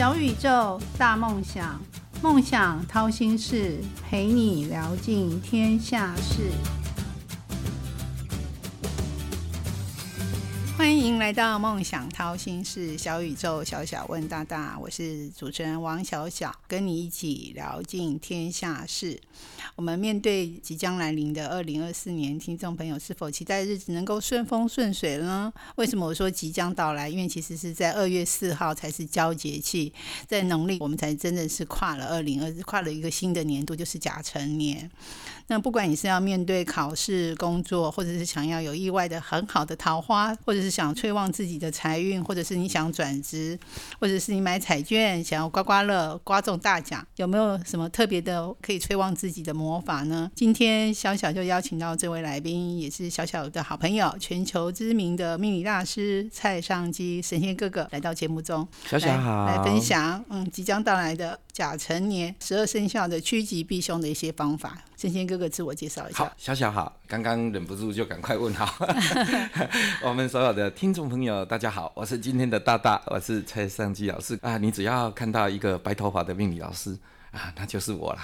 小宇宙，大梦想，梦想掏心事，陪你聊尽天下事。欢迎来到梦想掏心事，小宇宙，小小问大大，我是主持人王小小，跟你一起聊尽天下事。我们面对即将来临的二零二四年，听众朋友是否期待日子能够顺风顺水呢？为什么我说即将到来？因为其实是在二月四号才是交节气，在农历我们才真的是跨了二零二，跨了一个新的年度，就是甲辰年。那不管你是要面对考试、工作，或者是想要有意外的很好的桃花，或者是想催旺自己的财运，或者是你想转职，或者是你买彩券想要刮刮乐刮中大奖，有没有什么特别的可以催旺自己的魔法呢？今天小小就邀请到这位来宾，也是小小的好朋友，全球知名的命理大师蔡尚基神仙哥哥来到节目中，小小好，来分享嗯即将到来的甲辰年十二生肖的趋吉避凶的一些方法。神仙哥哥自我介绍一下。好，小小好，刚刚忍不住就赶快问好。我们所有的听众朋友，大家好，我是今天的大大，我是蔡尚基老师啊。你只要看到一个白头发的命理老师。啊，那就是我了。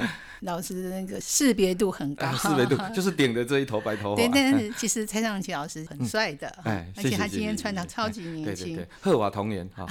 老师的那个识别度很 高，识别度 就是顶着这一头白头发。对，但是其实蔡尚奇老师很帅的，哎，而且他今天穿的超级年轻，对对对，鹤华童颜哈。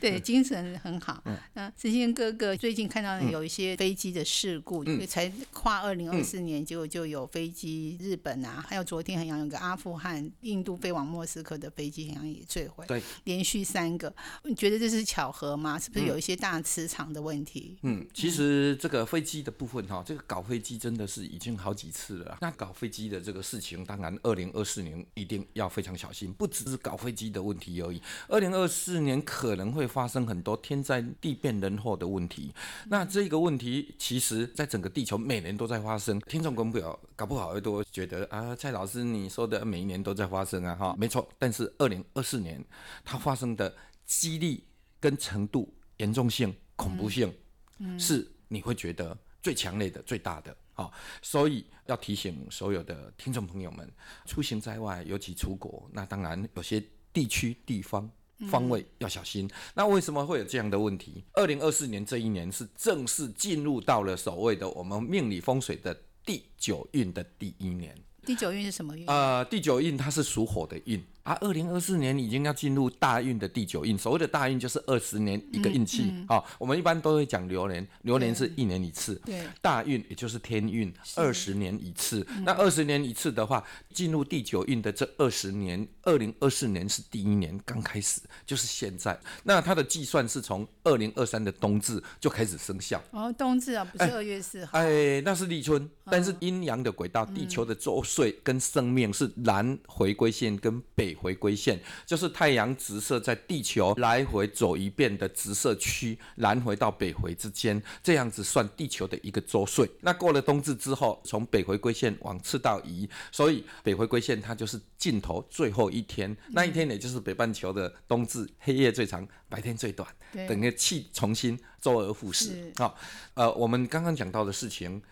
对，精神很好。那志兴哥哥最近看到有一些飞机的事故，因为才跨二零二四年，结果就有飞机，日本啊，还有昨天好像有个阿富汗、印度飞往莫斯科的飞机好像也坠毁，对，连续三个，你觉得这是巧合吗？是不是有一些大磁场的问题？问题，嗯，其实这个飞机的部分哈，这个搞飞机真的是已经好几次了。那搞飞机的这个事情，当然二零二四年一定要非常小心，不只是搞飞机的问题而已。二零二四年可能会发生很多天灾地变人祸的问题。那这个问题，其实在整个地球每年都在发生。听众朋友搞不好会多觉得啊，蔡老师你说的每一年都在发生啊，哈，没错。但是二零二四年它发生的几率跟程度严重性。恐怖性是你会觉得最强烈的、最大的啊，所以要提醒所有的听众朋友们，出行在外，尤其出国，那当然有些地区、地方方位要小心。那为什么会有这样的问题？二零二四年这一年是正式进入到了所谓的我们命理风水的第九运的第一年。第九运是什么运？呃，第九运它是属火的运。啊，二零二四年已经要进入大运的第九运。所谓的大运就是二十年一个运气。好，我们一般都会讲流年，流年是一年一次。对，大运也就是天运，二十年一次。那二十年一次的话，进入第九运的这二十年，二零二四年是第一年刚开始，就是现在。那它的计算是从二零二三的冬至就开始生效。哦，冬至啊，不是二月四号。哎，那是立春，但是阴阳的轨道，地球的周岁跟生命是南回归线跟北。回归线就是太阳直射在地球来回走一遍的直射区，南回到北回之间，这样子算地球的一个周岁。那过了冬至之后，从北回归线往赤道移，所以北回归线它就是尽头最后一天，那一天也就是北半球的冬至，黑夜最长，白天最短，等个气重新周而复始。好，呃，我们刚刚讲到的事情。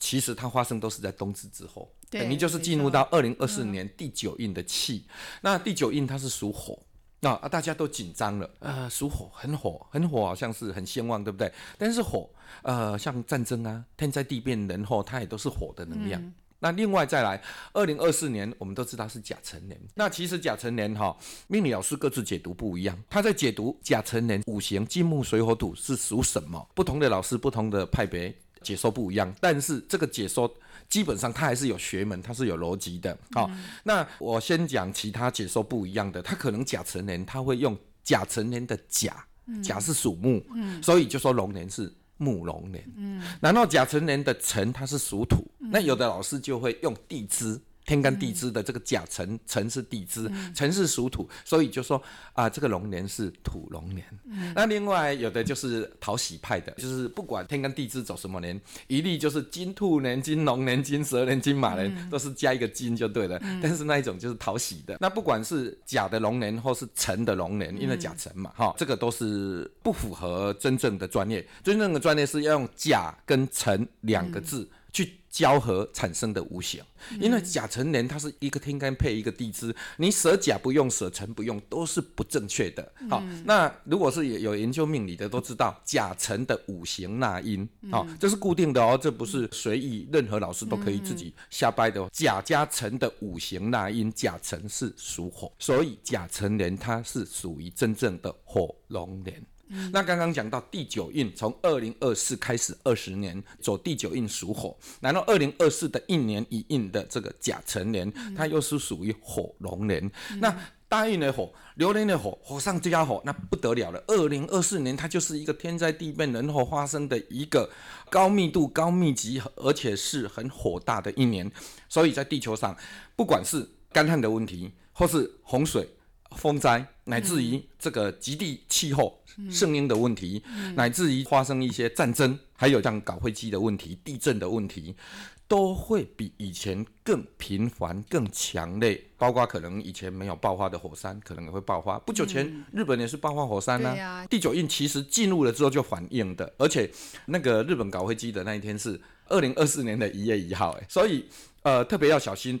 其实它发生都是在冬至之后，等于就是进入到二零二四年第九印的气。那第九印它是属火，那啊大家都紧张了，呃，属火很火，很火，好像是很兴旺，对不对？但是火，呃，像战争啊、天灾地变、人祸，它也都是火的能量。那另外再来，二零二四年我们都知道是甲辰年，那其实甲辰年哈，命理老师各自解读不一样。他在解读甲辰年五行金木水火土是属什么，不同的老师不同的派别。解说不一样，但是这个解说基本上它还是有学门，它是有逻辑的。好，那我先讲其他解说不一样的，它可能甲辰年，他会用甲辰年的甲，甲是属木，所以就说龙年是木龙年。嗯，然后甲辰年的辰它是属土，那有的老师就会用地支。天干地支的这个甲辰，辰是地支，辰是属土，所以就说啊，这个龙年是土龙年。那另外有的就是讨喜派的，就是不管天干地支走什么年，一律就是金兔年、金龙年、金蛇年、金马年，都是加一个金就对了。但是那一种就是讨喜的。那不管是甲的龙年或是辰的龙年，因为甲辰嘛，哈，这个都是不符合真正的专业。真正的专业是要用甲跟辰两个字。去交合产生的五行，因为甲辰年它是一个天干配一个地支，你舍甲不用，舍辰不用，都是不正确的。好，那如果是有有研究命理的都知道，甲辰的五行纳音，好，这是固定的哦，这不是随意，任何老师都可以自己瞎掰的。甲加辰的五行纳音，甲辰是属火，所以甲辰年它是属于真正的火龙年。那刚刚讲到第九印，从二零二四开始二十年走第九印属火，然后二零二四的一年一印的这个甲辰年，它又是属于火龙年。那大运的火，流年的火，火上加火，那不得了了。二零二四年它就是一个天灾地变、人祸发生的一个高密度、高密集，而且是很火大的一年。所以在地球上，不管是干旱的问题，或是洪水。风灾，乃至于这个极地气候、声音的问题，乃至于发生一些战争，还有像搞飞机的问题、地震的问题，都会比以前更频繁、更强烈。包括可能以前没有爆发的火山，可能也会爆发。不久前日本也是爆发火山呢。第九印其实进入了之后就反应的，而且那个日本搞飞机的那一天是二零二四年的一月一号，哎，所以呃特别要小心。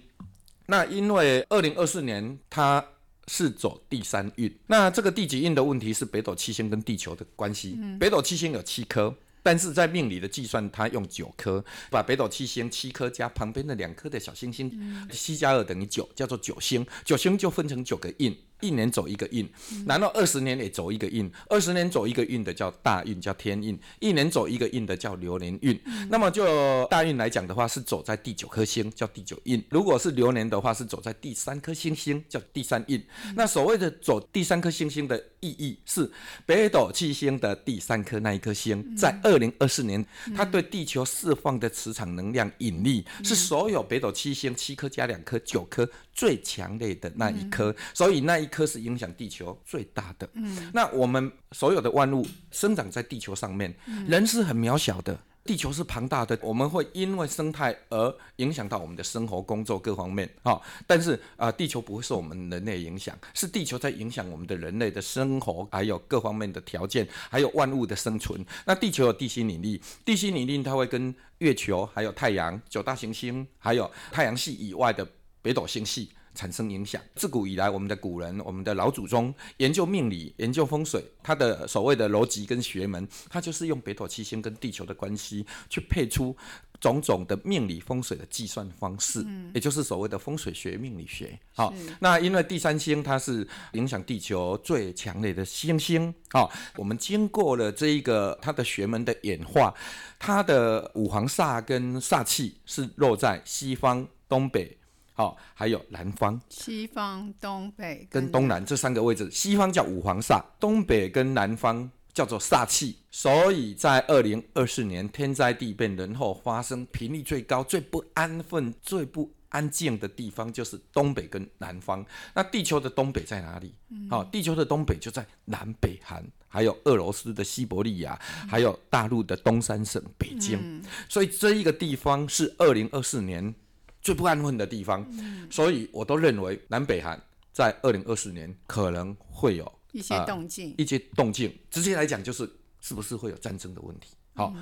那因为二零二四年它。是走第三运，那这个第几运的问题是北斗七星跟地球的关系。北斗七星有七颗。但是在命理的计算，它用九颗，把北斗七星七颗加旁边的两颗的小星星，七加二等于九，叫做九星。九星就分成九个印。一年走一个运，然后二十年也走一个运，二十年走一个运的叫大运，叫天运；一年走一个运的叫流年运。那么就大运来讲的话，是走在第九颗星，叫第九运；如果是流年的话，是走在第三颗星星，叫第三运。那所谓的走第三颗星星的意义，是北斗七星的第三颗那一颗星，在二零二四年，它对地球释放的磁场能量引力，是所有北斗七星七颗加两颗九颗最强烈的那一颗，所以那一。颗是影响地球最大的。嗯，那我们所有的万物生长在地球上面，人是很渺小的，地球是庞大的。我们会因为生态而影响到我们的生活、工作各方面啊。但是啊，地球不会受我们人类影响，是地球在影响我们的人类的生活，还有各方面的条件，还有万物的生存。那地球有地心引力，地心引力它会跟月球、还有太阳、九大行星，还有太阳系以外的北斗星系。产生影响。自古以来，我们的古人、我们的老祖宗研究命理、研究风水，他的所谓的逻辑跟学门，他就是用北斗七星跟地球的关系去配出种种的命理风水的计算方式，也就是所谓的风水学命理学。好，那因为第三星它是影响地球最强烈的星星。好，我们经过了这一个它的学门的演化，它的五行煞跟煞气是落在西方、东北。好，还有南方、西方、东北跟东南这三个位置，西方叫五黄煞，东北跟南方叫做煞气。所以在二零二四年天灾地变、人祸发生频率最高、最不安分、最不安静的地方，就是东北跟南方。那地球的东北在哪里？好，地球的东北就在南北韩，还有俄罗斯的西伯利亚，还有大陆的东三省北京。所以这一个地方是二零二四年。最不安分的地方，所以我都认为南北韩在二零二四年可能会有一些动静，一些动静。直接来讲，就是是不是会有战争的问题？好。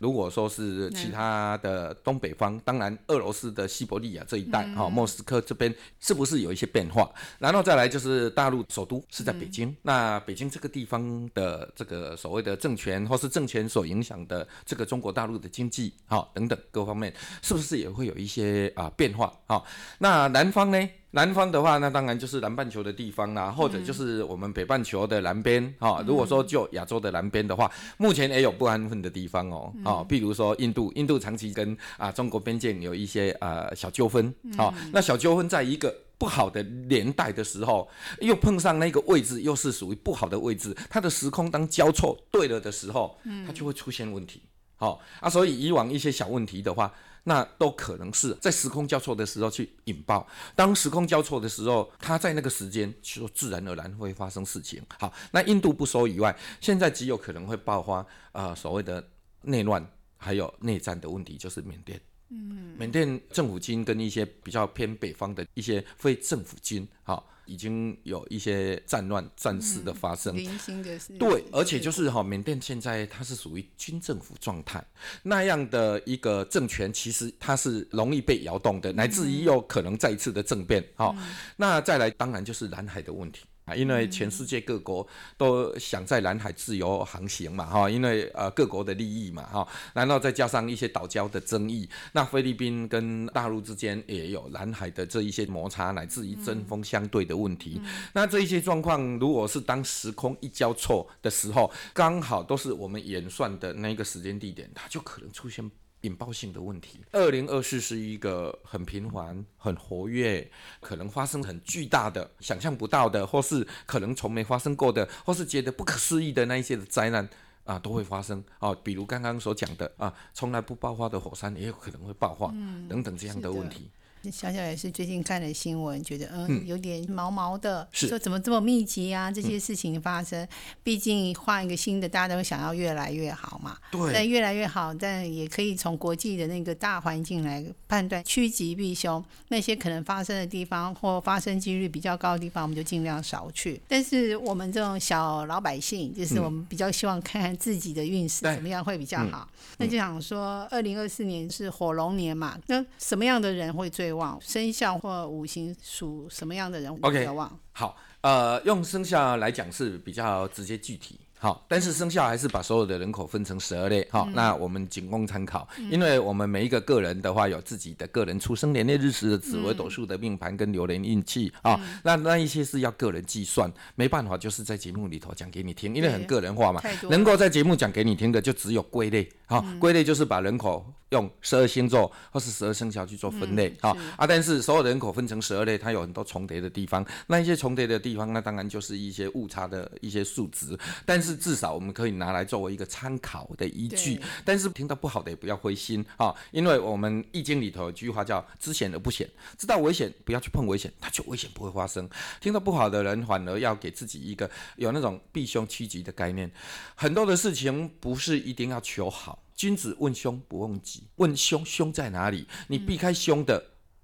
如果说是其他的东北方，当然俄罗斯的西伯利亚这一带，哈，莫斯科这边是不是有一些变化？然后再来就是大陆首都是在北京，那北京这个地方的这个所谓的政权或是政权所影响的这个中国大陆的经济，哈，等等各方面，是不是也会有一些啊变化？哈，那南方呢？南方的话，那当然就是南半球的地方啦，或者就是我们北半球的南边哈。如果说就亚洲的南边的话，目前也有不安分的地方哦。哦，譬如说印度，印度长期跟啊中国边境有一些呃小纠纷啊。那小纠纷在一个不好的年代的时候，又碰上那个位置，又是属于不好的位置，它的时空当交错对了的时候，它就会出现问题。好啊，所以以往一些小问题的话。那都可能是在时空交错的时候去引爆。当时空交错的时候，它在那个时间就自然而然会发生事情。好，那印度不说以外，现在极有可能会爆发啊所谓的内乱还有内战的问题，就是缅甸。嗯，缅甸政府军跟一些比较偏北方的一些非政府军，哈，已经有一些战乱战事的发生。零星的是。对，而且就是哈，缅甸现在它是属于军政府状态，那样的一个政权，其实它是容易被摇动的，乃至于有可能再一次的政变。哈，那再来，当然就是南海的问题。啊，因为全世界各国都想在南海自由航行嘛，哈，因为呃各国的利益嘛，哈，然后再加上一些岛礁的争议，那菲律宾跟大陆之间也有南海的这一些摩擦，乃至于针锋相对的问题。那这一些状况，如果是当时空一交错的时候，刚好都是我们演算的那个时间地点，它就可能出现。引爆性的问题。二零二四是一个很频繁、很活跃，可能发生很巨大的、想象不到的，或是可能从没发生过的，或是觉得不可思议的那一些的灾难啊，都会发生哦。比如刚刚所讲的啊，从来不爆发的火山也有可能会爆发，等等这样的问题。小小也是最近看了新闻，觉得嗯有点毛毛的，说怎么这么密集啊？这些事情发生，毕竟换一个新的，大家都想要越来越好嘛。对。但越来越好，但也可以从国际的那个大环境来判断，趋吉避凶。那些可能发生的地方或发生几率比较高的地方，我们就尽量少去。但是我们这种小老百姓，就是我们比较希望看看自己的运势怎么样会比较好。那就想说，二零二四年是火龙年嘛？那什么样的人会最？旺生肖或五行属什么样的人比较旺？好，呃，用生肖来讲是比较直接具体。好，但是生肖还是把所有的人口分成十二类。好，那我们仅供参考，因为我们每一个个人的话有自己的个人出生年月日时的紫微斗数的命盘跟流年运气啊。那那一些是要个人计算，没办法，就是在节目里头讲给你听，因为很个人化嘛。能够在节目讲给你听的，就只有归类。好，归类就是把人口用十二星座或是十二生肖去做分类。好啊，但是所有人口分成十二类，它有很多重叠的地方。那一些重叠的地方，那当然就是一些误差的一些数值。但是至少我们可以拿来作为一个参考的依据。但是听到不好的也不要灰心啊，因为我们易经里头有句话叫“知险而不险”，知道危险不要去碰危险，它就危险不会发生。听到不好的人，反而要给自己一个有那种避凶趋吉的概念。很多的事情不是一定要求好。君子问凶不问吉，问凶凶在哪里？你避开凶的，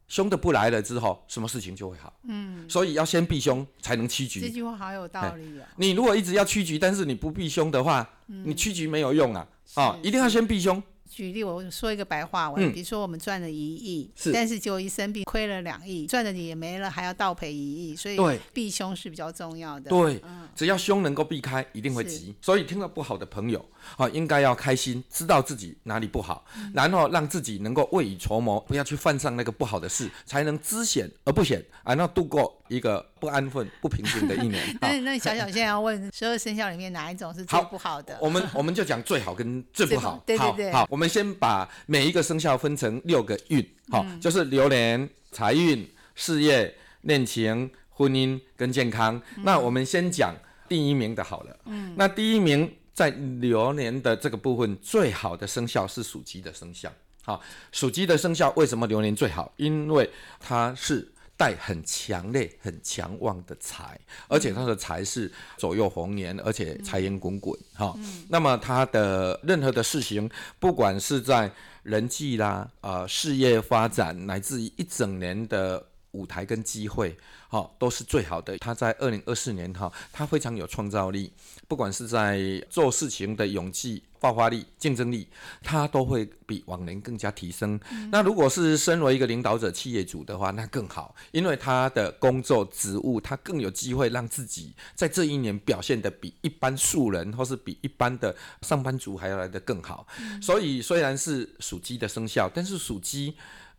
凶的不来了之后，什么事情就会好。嗯，所以要先避凶，才能趋吉。这句话好有道理啊！你如果一直要趋吉，但是你不避凶的话，你趋吉没有用啊！啊，一定要先避凶。举例，我说一个白话文，比如说我们赚了一亿，但是结果一生病亏了两亿，赚的也没了，还要倒赔一亿，所以避凶是比较重要的。对，只要凶能够避开，一定会急。所以听到不好的朋友，啊，应该要开心，知道自己哪里不好，然后让自己能够未雨绸缪，不要去犯上那个不好的事，才能知险而不险，啊，那度过一个不安分、不平静的一年。那那小小现在要问十二生肖里面哪一种是最不好的？我们我们就讲最好跟最不好。对对对，好，我们。先把每一个生肖分成六个运，好，就是流年、财运、事业、恋情、婚姻跟健康。那我们先讲第一名的好了。嗯，那第一名在流年的这个部分，最好的生肖是属鸡的生肖。好，属鸡的生肖为什么流年最好？因为它是。带很强烈、很强旺的财，而且他的财是左右逢源，而且财源滚滚哈。那么他的任何的事情，不管是在人际啦、呃事业发展，乃至于一整年的舞台跟机会，哈，都是最好的。他在二零二四年哈，他非常有创造力，不管是在做事情的勇气。爆发力、竞争力，他都会比往年更加提升。那如果是身为一个领导者、企业主的话，那更好，因为他的工作职务，他更有机会让自己在这一年表现的比一般素人，或是比一般的上班族还要来得更好。所以虽然是属鸡的生肖，但是属鸡。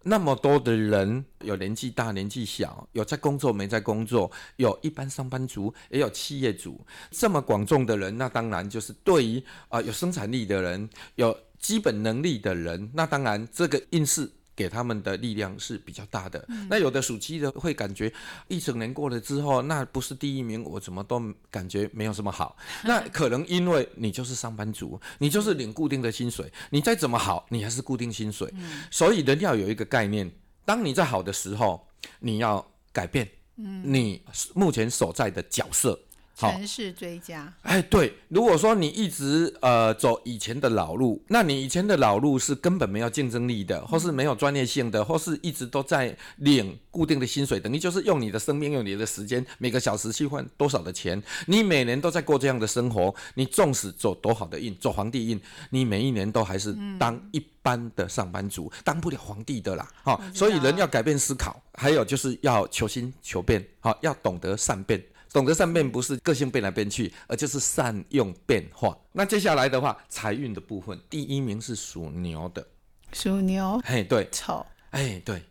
那么多的人，有年纪大、年纪小，有在工作没在工作，有一般上班族，也有企业主，这么广众的人，那当然就是对于啊有生产力的人，有基本能力的人，那当然这个运势。给他们的力量是比较大的。那有的属鸡的会感觉一整年过了之后，那不是第一名，我怎么都感觉没有什么好。那可能因为你就是上班族，你就是领固定的薪水，你再怎么好，你还是固定薪水。所以人要有一个概念：当你在好的时候，你要改变你目前所在的角色。好，城市追加。哎，对，如果说你一直呃走以前的老路，那你以前的老路是根本没有竞争力的，或是没有专业性的，或是一直都在领固定的薪水，等于就是用你的生命、用你的时间，每个小时去换多少的钱，你每年都在过这样的生活，你纵使走多好的运，走皇帝运，你每一年都还是当一般的上班族，当不了皇帝的啦。哈、所以人要改变思考，还有就是要求新求变，好、要懂得善变。懂得善变不是个性变来变去，而就是善用变化。那接下来的话，财运的部分，第一名是属牛的，属牛。嘿，对，丑，哎，对，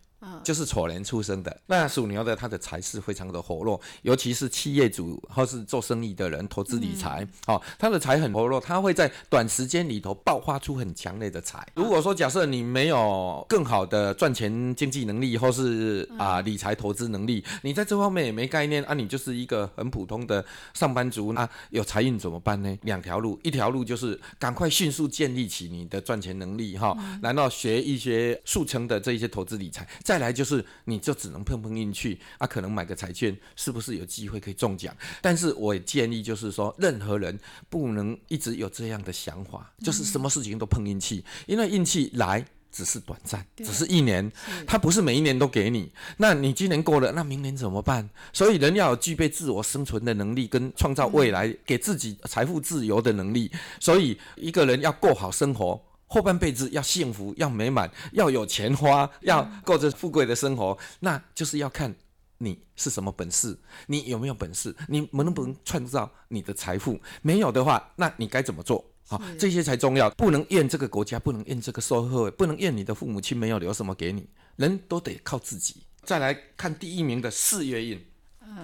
就是丑年出生的。那属牛的，他的财势非常的活络，尤其是企业主或是做生意的人，投资理财，哦，他的财很活络，他会在短时间里头爆发出很强烈的财。如果说假设你没有更好的赚钱经济能力，或是啊、理财投资能力，你在这方面也没概念啊，你就是一个很普通的上班族啊，有财运怎么办呢？两条路，一条路就是赶快迅速建立起你的赚钱能力哈，然后学一些速成的这一些投资理财，再来就是你就只能碰碰运气啊，可能买个彩券是不是有机会可以中奖？但是我也建议就是说，任何人不能一直有这样的想法，就是什么事情都碰运气，因为运气来。只是短暂，只是一年，它不是每一年都给你。那你今年过了，那明年怎么办？所以人要有具备自我生存的能力，跟创造未来给自己财富自由的能力。所以一个人要过好生活，后半辈子要幸福、要美满、要有钱花、要过着富贵的生活，那就是要看。你是什么本事？你有没有本事？你能不能创造你的财富？没有的话，那你该怎么做？好，这些才重要。不能怨这个国家，不能怨这个社会，不能怨你的父母亲没有留什么给你。人都得靠自己。再来看第一名的事业运，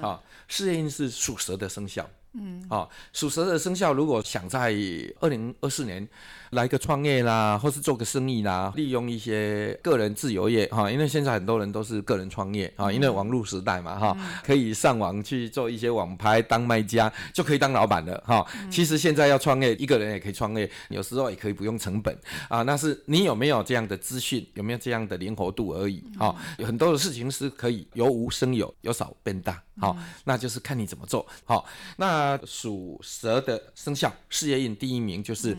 啊，事业运是属蛇的生肖。嗯，啊，属蛇的生肖如果想在二零二四年来个创业啦，或是做个生意啦，利用一些个人自由业哈，因为现在很多人都是个人创业啊，因为网络时代嘛哈，可以上网去做一些网拍当卖家，就可以当老板了哈。其实现在要创业，一个人也可以创业，有时候也可以不用成本啊。那是你有没有这样的资讯，有没有这样的灵活度而已哈。有很多的事情是可以由无生有，由少变大，好，那就是看你怎么做好。那属蛇的生肖事业运第一名就是。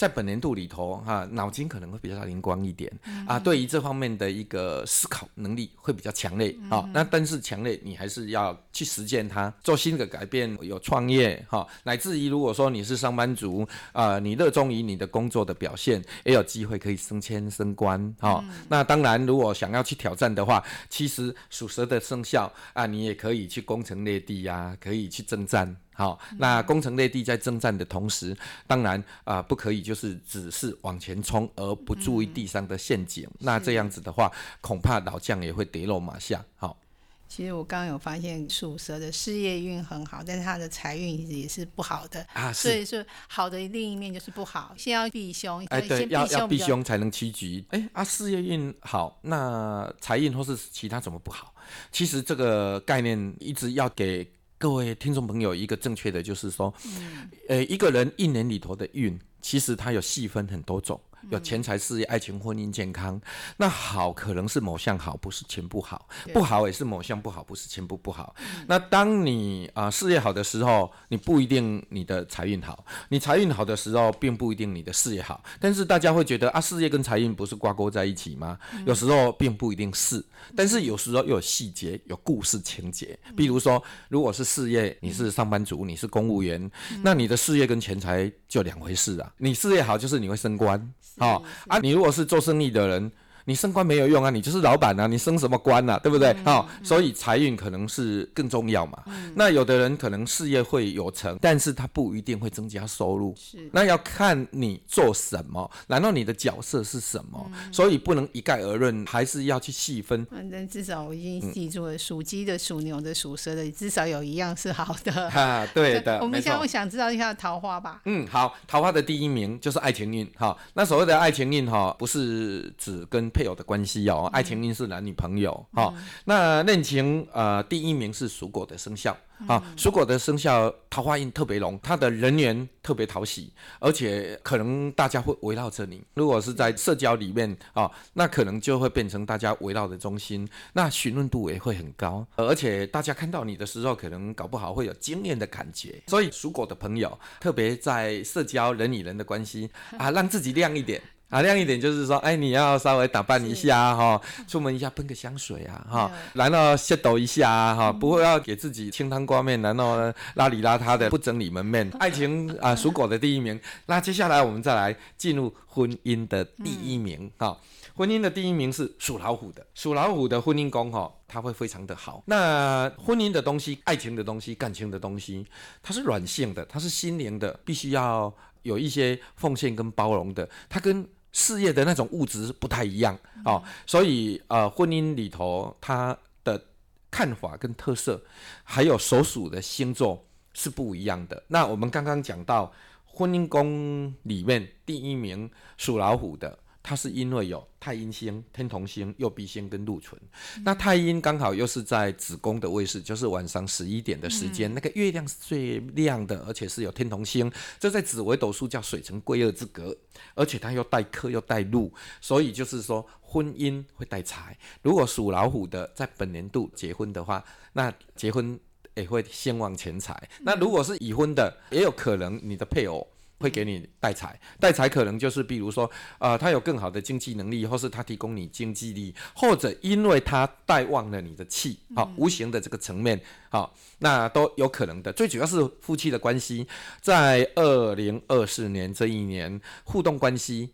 在本年度里头，哈，脑筋可能会比较灵光一点啊，对于这方面的一个思考能力会比较强烈啊。那但是强烈，你还是要去实践它，做新的改变，有创业哈，乃至于如果说你是上班族啊，你热衷于你的工作的表现，也有机会可以升迁升官哈。那当然，如果想要去挑战的话，其实属蛇的生肖啊，你也可以去攻城略地呀，可以去征战。好，那攻城略地在征战的同时，当然啊、不可以就是只是往前冲，而不注意地上的陷阱。那这样子的话，恐怕老将也会跌落马下。好，其实我刚刚有发现，属蛇的事业运很好，但是他的财运其实也是不好的。啊，所，以说，好的另一面就是不好，先要避凶。哎，对，要要避凶才能趋吉。哎啊，事业运好，那财运或是其他怎么不好？其实这个概念一直要给各位听众朋友一个正确的，就是说，呃，一个人一年里头的运，其实它有细分很多种。有钱财、事业、爱情、婚姻、健康。那好可能是某项好，不是全部好；不好也是某项不好，不是全部不好。那当你啊、事业好的时候，你不一定你的财运好；你财运好的时候，并不一定你的事业好。但是大家会觉得啊，事业跟财运不是挂钩在一起吗？有时候并不一定是，但是有时候又有细节、有故事情节。比如说，如果是事业，你是上班族，你是公务员，那你的事业跟钱财就两回事啊。你事业好，就是你会升官，哦啊，你如果是做生意的人。你升官没有用啊，你就是老板啊，你升什么官啊，对不对？哦，所以财运可能是更重要嘛。那有的人可能事业会有成，但是他不一定会增加收入。是那要看你做什么，然后你的角色是什么，所以不能一概而论，还是要去细分。反正至少我已经记住了，属鸡的、属牛的、属蛇的，至少有一样是好的。哈，对的，我们现在会。想知道一下桃花吧？嗯，好，桃花的第一名就是爱情运哈。那所谓的爱情运哈，不是指跟配偶的关系哦，爱情运是男女朋友哈。那恋情呃，第一名是属狗的生肖啊，属狗的生肖桃花运特别浓，他的人缘特别讨喜，而且可能大家会围绕着你。如果是在社交里面啊，那可能就会变成大家围绕的中心，那询问度也会很高，而且大家看到你的时候，可能搞不好会有惊艳的感觉。所以属狗的朋友，特别在社交人与人的关系啊，让自己亮一点。啊，亮一点就是说，哎，你要稍微打扮一下哈，出门一下喷个香水啊哈，然后卸抖一下哈，不会要给自己清汤挂面，然后邋里邋遢的不整理门面。爱情啊，属狗的第一名。那接下来我们再来进入婚姻的第一名哈，婚姻的第一名是属老虎的，属老虎的婚姻宫哈，它会非常的好。那婚姻的东西、爱情的东西、感情的东西，它是软性的，它是心灵的，必须要有一些奉献跟包容的，它跟事业的那种物质不太一样哦，所以呃，婚姻里头他的看法跟特色，还有所属的星座是不一样的。那我们刚刚讲到婚姻宫里面第一名属老虎的。它是因为有太阴星、天同星、右弼星跟禄存，那太阴刚好又是在子宫的位置，就是晚上十一点的时间，那个月亮是最亮的，而且是有天同星，这在紫微斗数叫水成贵二之格，而且它又带克又带禄，所以就是说婚姻会带财。如果属老虎的在本年度结婚的话，那结婚也会先旺钱财。那如果是已婚的，也有可能你的配偶。会给你带财，带财可能就是比如说，呃，他有更好的经济能力，或是他提供你经济力，或者因为他带旺了你的气，好，无形的这个层面，好，那都有可能的。最主要是夫妻的关系，在二零二四年这一年，互动关系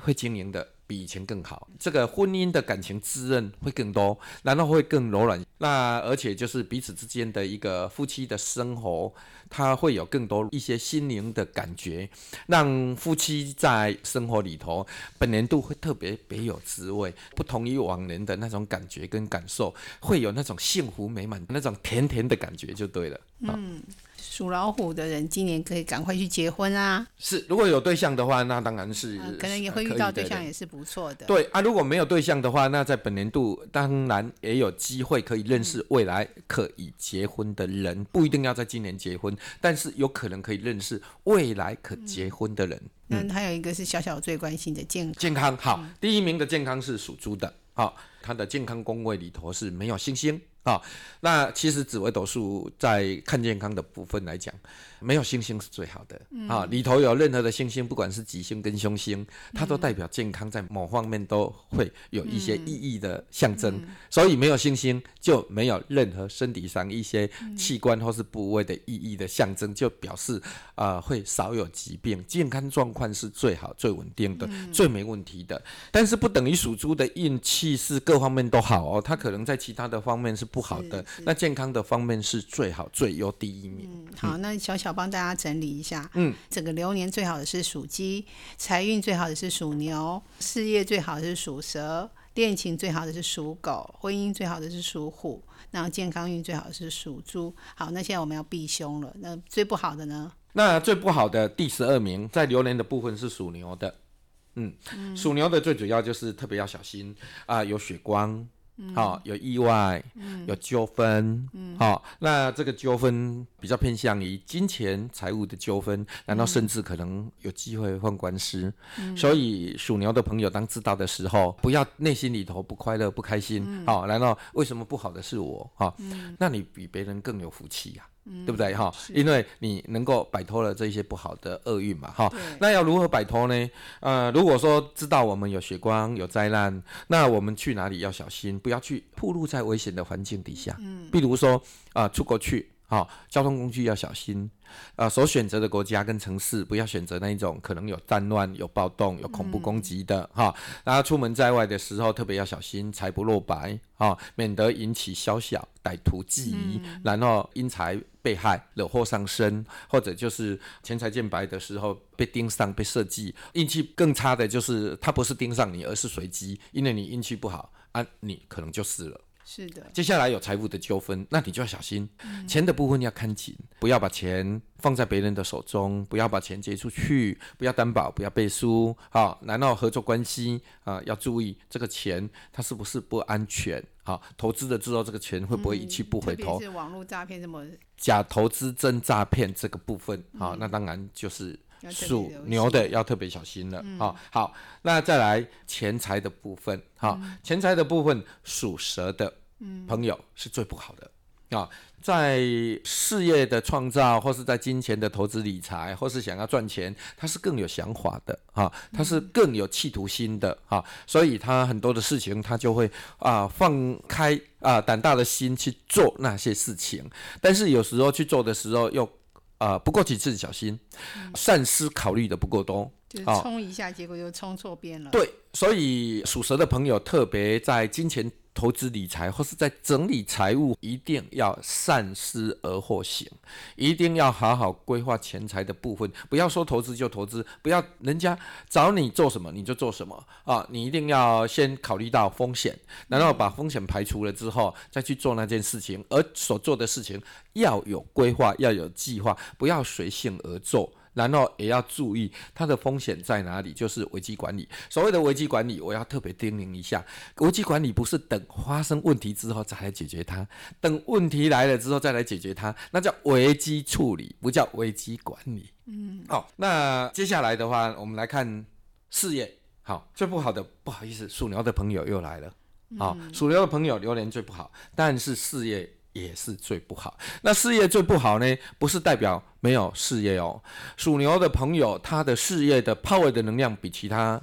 会经营的。比以前更好，这个婚姻的感情滋润会更多，然后会更柔软。那而且就是彼此之间的一个夫妻的生活，它会有更多一些心灵的感觉，让夫妻在生活里头本年度会特别别有滋味，不同于往年的那种感觉跟感受，会有那种幸福美满、那种甜甜的感觉就对了。嗯。属老虎的人今年可以赶快去结婚啊！是，如果有对象的话，那当然是可能也会遇到对象，也是不错的。对啊，如果没有对象的话，那在本年度当然也有机会可以认识未来可以结婚的人，不一定要在今年结婚，但是有可能可以认识未来可结婚的人。嗯还有一个是小小最关心的健康，健康好，第一名的健康是属猪的，好，他的健康宫位里头是没有星星。啊，那其实紫微斗数在看健康的部分来讲，没有星星是最好的啊。里头有任何的星星，不管是吉星跟凶星，它都代表健康，在某方面都会有一些意义的象征。所以没有星星，就没有任何身体上一些器官或是部位的意义的象征，就表示啊会少有疾病，健康状况是最好、最稳定的、最没问题的。但是不等于属猪的运气是各方面都好哦，它可能在其他的方面是不。不好的，那健康的方面是最好最优第一名。嗯，好，那小小帮大家整理一下。嗯，整个流年最好的是属鸡，财运最好的是属牛，事业最好的是属蛇，恋情最好的是属狗，婚姻最好的是属虎，那健康运最好是属猪。好，那现在我们要避凶了。那最不好的呢？那最不好的第十二名，在流年的部分是属牛的。嗯，属牛的最主要就是特别要小心啊，有血光。好，有意外，有纠纷，好，那这个纠纷比较偏向于金钱、财务的纠纷，难道甚至可能有机会换官司？所以属牛的朋友，当知道的时候，不要内心里头不快乐、不开心。好，难道为什么不好的是我？哈，那你比别人更有福气呀。对不对哈？因为你能够摆脱了这些不好的厄运嘛哈。那要如何摆脱呢？呃，如果说知道我们有血光有灾难，那我们去哪里要小心，不要去暴露在危险的环境底下。嗯，比如说啊，出国去。好，交通工具要小心，呃，所选择的国家跟城市不要选择那一种可能有战乱、有暴动、有恐怖攻击的哈。然后出门在外的时候特别要小心，财不露白啊，免得引起宵小歹徒觊觎，然后因财被害、惹祸上身，或者就是钱财见白的时候被盯上、被设计。运气更差的就是他不是盯上你，而是随机，因为你运气不好啊，你可能就死了。是的，接下来有财务的纠纷，那你就要小心，钱的部分要看紧，不要把钱放在别人的手中，不要把钱借出去，不要担保，不要背书，好，难道合作关系啊，要注意这个钱它是不是不安全，好，投资了之后这个钱会不会一去不回头？是网络诈骗这么假投资真诈骗这个部分，好，那当然就是属牛的要特别小心了，好，好，那再来钱财的部分，好，钱财的部分属蛇的。朋友是最不好的啊，在事业的创造，或是在金钱的投资理财，或是想要赚钱，他是更有想法的啊，他是更有企图心的啊，所以他很多的事情，他就会啊放开啊胆大的心去做那些事情，但是有时候去做的时候又啊不过几次小心，善思考虑的不够多，就是冲一下，结果就冲错边了。对，所以属蛇的朋友特别在金钱。投资理财或是在整理财务，一定要善思而后行，一定要好好规划钱财的部分。不要说投资就投资，不要人家找你做什么你就做什么啊！你一定要先考虑到风险，然后把风险排除了之后，再去做那件事情。而所做的事情要有规划，要有计划，不要随性而做。然后也要注意它的风险在哪里，就是危机管理。所谓的危机管理，我要特别叮咛一下：危机管理不是等发生问题之后再来解决它，等问题来了之后再来解决它，那叫危机处理，不叫危机管理。嗯，好，那接下来的话，我们来看事业。好，最不好的，不好意思，属牛的朋友又来了。好，属牛的朋友流年最不好，但是事业。也是最不好。那事业最不好呢？不是代表没有事业哦。属牛的朋友，他的事业的 power 的能量比其他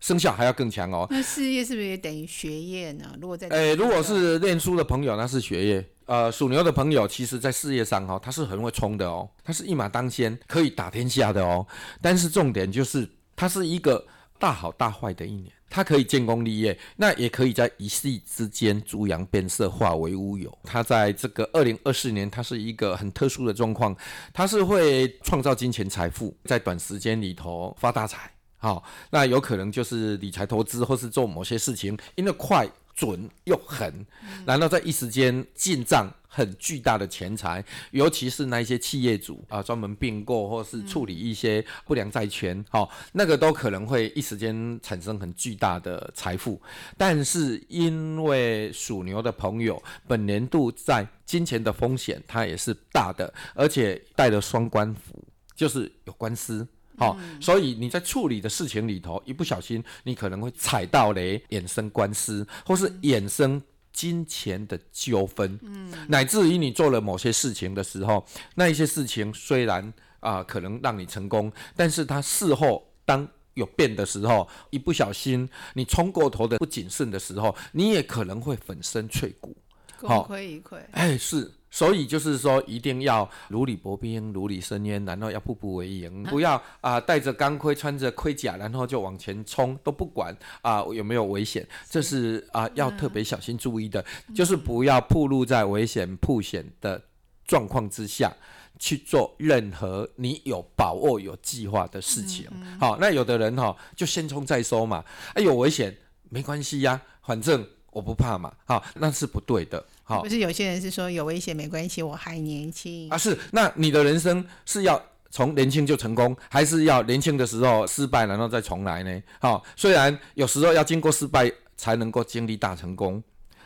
生肖还要更强哦。那事业是不是也等于学业呢？如果在诶，如果是念书的朋友，那是学业。呃，属牛的朋友，其实在事业上哈，他是很会冲的哦，他是一马当先，可以打天下的哦。但是重点就是，他是一个大好大坏的一年。他可以建功立业，那也可以在一夕之间猪羊变色，化为乌有。他在这个二零二四年，他是一个很特殊的状况，他是会创造金钱财富，在短时间里头发大财。好，那有可能就是理财投资，或是做某些事情，因为快。准又狠，然后在一时间进账很巨大的钱财，尤其是那一些企业主啊，专门并购或是处理一些不良债权，哈，那个都可能会一时间产生很巨大的财富。但是因为属牛的朋友，本年度在金钱的风险它也是大的，而且带了双官符，就是有官司。好，所以你在处理的事情里头，一不小心，你可能会踩到雷，衍生官司，或是衍生金钱的纠纷，嗯，乃至于你做了某些事情的时候，那一些事情虽然啊可能让你成功，但是它事后当有变的时候，一不小心你冲过头的不谨慎的时候，你也可能会粉身碎骨，功亏一篑。哎，是。所以就是说，一定要如履薄冰，如履深渊，然后要步步为营，不要啊带着钢盔，穿着盔甲，然后就往前冲，都不管啊有没有危险，这是啊要特别小心注意的，就是不要暴露在危险破险的状况之下去做任何你有把握、有计划的事情。好，那有的人哈就先冲再收嘛，哎有危险没关系呀，反正我不怕嘛，好那是不对的。好，不是有些人是说有危险没关系，我还年轻啊。是，那你的人生是要从年轻就成功，还是要年轻的时候失败然后再重来呢？好，虽然有时候要经过失败才能够经历大成功，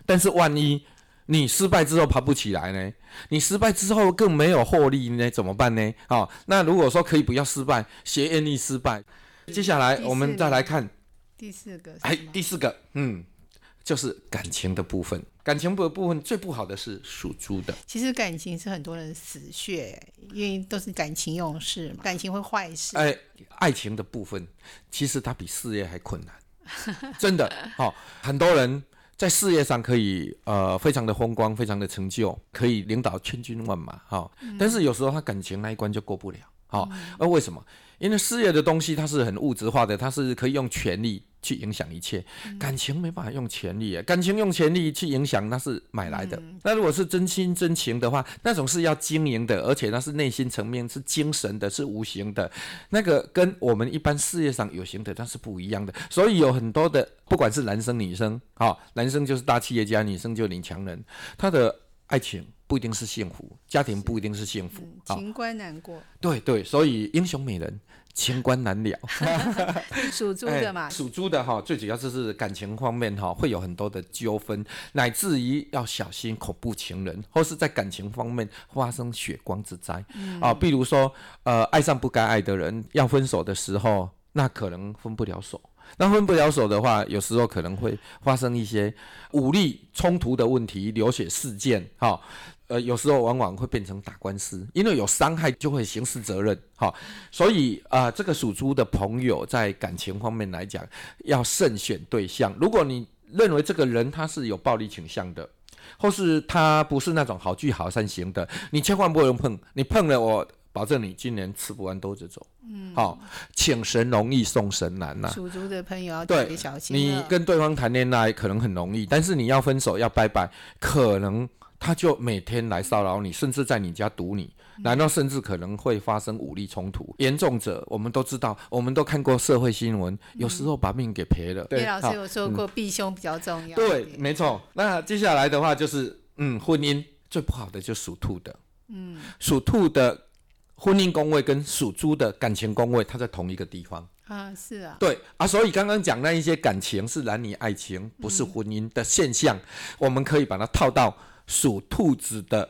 但是万一你失败之后爬不起来呢？你失败之后更没有获利呢？怎么办呢？好，那如果说可以不要失败，学愿意失败，接下来我们再来看第四个，哎，第四个，嗯。就是感情的部分，感情的部分最不好的是属猪的。其实感情是很多人死穴，因为都是感情用事嘛，感情会坏事。哎，爱情的部分其实它比事业还困难，真的。好，很多人在事业上可以呃非常的风光，非常的成就，可以领导千军万马，哈。但是有时候他感情那一关就过不了，好。而为什么？因为事业的东西它是很物质化的，它是可以用权力。去影响一切，感情没办法用权力，感情用权力去影响那是买来的。那如果是真心真情的话，那种是要经营的，而且那是内心层面是精神的，是无形的，那个跟我们一般事业上有形的那是不一样的。所以有很多的，不管是男生女生，哈，男生就是大企业家，女生就领强人，他的爱情不一定是幸福，家庭不一定是幸福，情关难过。对对，所以英雄美人。情关难了，属猪的嘛，属猪的哈，最主要就是感情方面哈，会有很多的纠纷，乃至于要小心恐怖情人，或是在感情方面发生血光之灾啊。比如说，呃，爱上不该爱的人，要分手的时候，那可能分不了手。那分不了手的话，有时候可能会发生一些武力冲突的问题，流血事件哈。呃，有时候往往会变成打官司，因为有伤害就会刑事责任，哈，所以啊，这个属猪的朋友在感情方面来讲，要慎选对象。如果你认为这个人他是有暴力倾向的，或是他不是那种好聚好散型的，你千万不能碰。你碰了，我保证你今年吃不完兜着走。嗯，好，请神容易送神难呐。属猪的朋友要特别小心。你跟对方谈恋爱可能很容易，但是你要分手要拜拜，可能。他就每天来骚扰你，甚至在你家堵你，难道甚至可能会发生武力冲突？严重者，我们都知道，我们都看过社会新闻，有时候把命给赔了。叶老师有说过，避凶比较重要。对，没错。那接下来的话就是，嗯，婚姻最不好的就属兔的。嗯，属兔的婚姻宫位跟属猪的感情宫位，它在同一个地方。啊，是啊。对啊，所以刚刚讲那一些感情是男女爱情，不是婚姻的现象，我们可以把它套到。属兔子的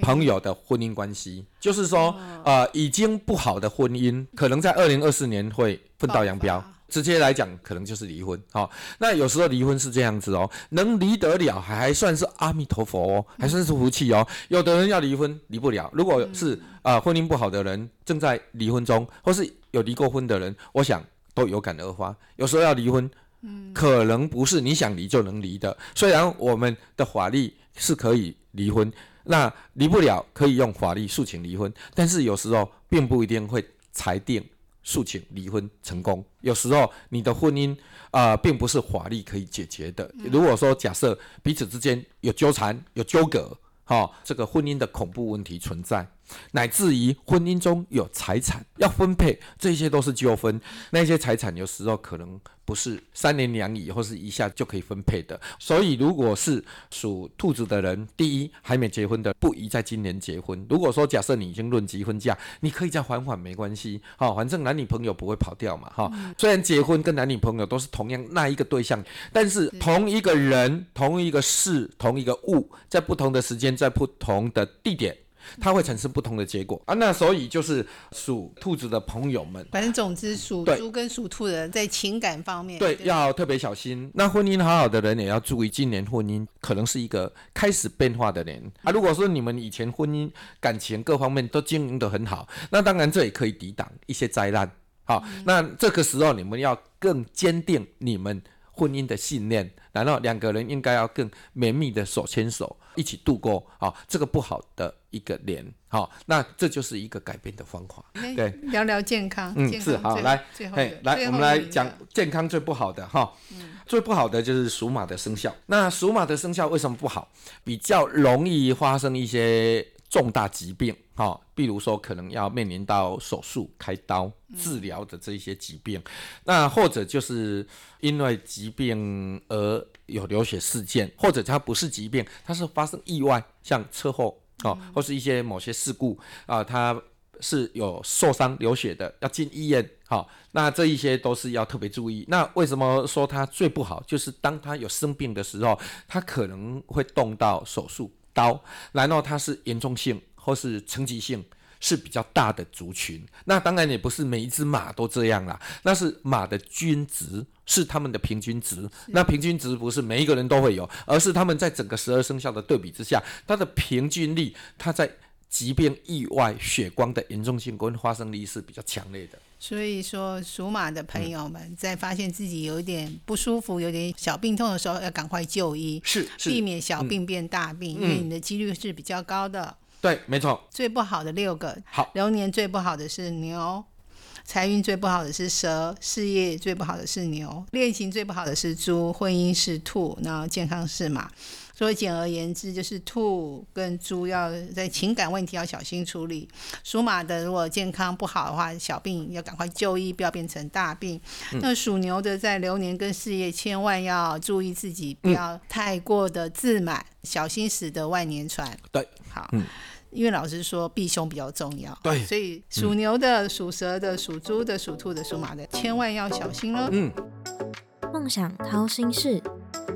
朋友的婚姻关系，就是说，呃，已经不好的婚姻，可能在二零二四年会分道扬镳。直接来讲，可能就是离婚。好，那有时候离婚是这样子哦，能离得了，还算是阿弥陀佛哦，还算是福气哦。有的人要离婚，离不了。如果是啊，婚姻不好的人正在离婚中，或是有离过婚的人，我想都有感而发。有时候要离婚，嗯，可能不是你想离就能离的。虽然我们的法律。是可以离婚，那离不了可以用法律诉请离婚，但是有时候并不一定会裁定诉请离婚成功。有时候你的婚姻啊，并不是法律可以解决的。如果说假设彼此之间有纠缠、有纠葛，哈，这个婚姻的恐怖问题存在。乃至于婚姻中有财产要分配，这些都是纠纷。那些财产有时候可能不是三年两以或是一下就可以分配的。所以，如果是属兔子的人，第一还没结婚的，不宜在今年结婚。如果说假设你已经论及婚嫁，你可以再缓缓，没关系。好，反正男女朋友不会跑掉嘛。哈，虽然结婚跟男女朋友都是同样那一个对象，但是同一个人、同一个事、同一个物，在不同的时间，在不同的地点。它会产生不同的结果啊，那所以就是属兔子的朋友们，反正总之属猪跟属兔的人在情感方面，对要特别小心。那婚姻好好的人也要注意，今年婚姻可能是一个开始变化的年啊。如果说你们以前婚姻感情各方面都经营得很好，那当然这也可以抵挡一些灾难。好，那这个时候你们要更坚定你们婚姻的信念，然后两个人应该要更绵密的手牵手。一起度过好这个不好的一个年，好，那这就是一个改变的方法。对，聊聊健康，嗯，是好来，嘿，来，我们来讲健康最不好的哈，最不好的就是属马的生肖。那属马的生肖为什么不好？比较容易发生一些重大疾病，哈，比如说可能要面临到手术、开刀治疗的这一些疾病，那或者就是因为疾病而。有流血事件，或者它不是疾病，它是发生意外，像车祸啊，或是一些某些事故啊，它是有受伤流血的，要进医院。好，那这一些都是要特别注意。那为什么说它最不好？就是当他有生病的时候，他可能会动到手术刀，然后它是严重性或是层级性。是比较大的族群，那当然也不是每一只马都这样啦，那是马的均值，是他们的平均值。那平均值不是每一个人都会有，而是他们在整个十二生肖的对比之下，它的平均力，它在疾病、意外、血光的严重性跟发生率是比较强烈的。所以说，属马的朋友们在发现自己有一点不舒服、有点小病痛的时候，要赶快就医，是避免小病变大病，因为你的几率是比较高的。对，没错。最不好的六个，好，流年最不好的是牛，财运最不好的是蛇，事业最不好的是牛，恋情最不好的是猪，婚姻是兔，然后健康是马。所以简而言之，就是兔跟猪要在情感问题要小心处理。属马的如果健康不好的话，小病要赶快就医，不要变成大病。那属牛的在流年跟事业，千万要注意自己，不要太过的自满，小心驶得万年船。对，好。因为老师说避凶比较重要，对，所以属牛的、属蛇的、属猪的、属兔的、属马的，千万要小心喽。嗯，梦想掏心事，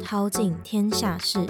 掏尽天下事。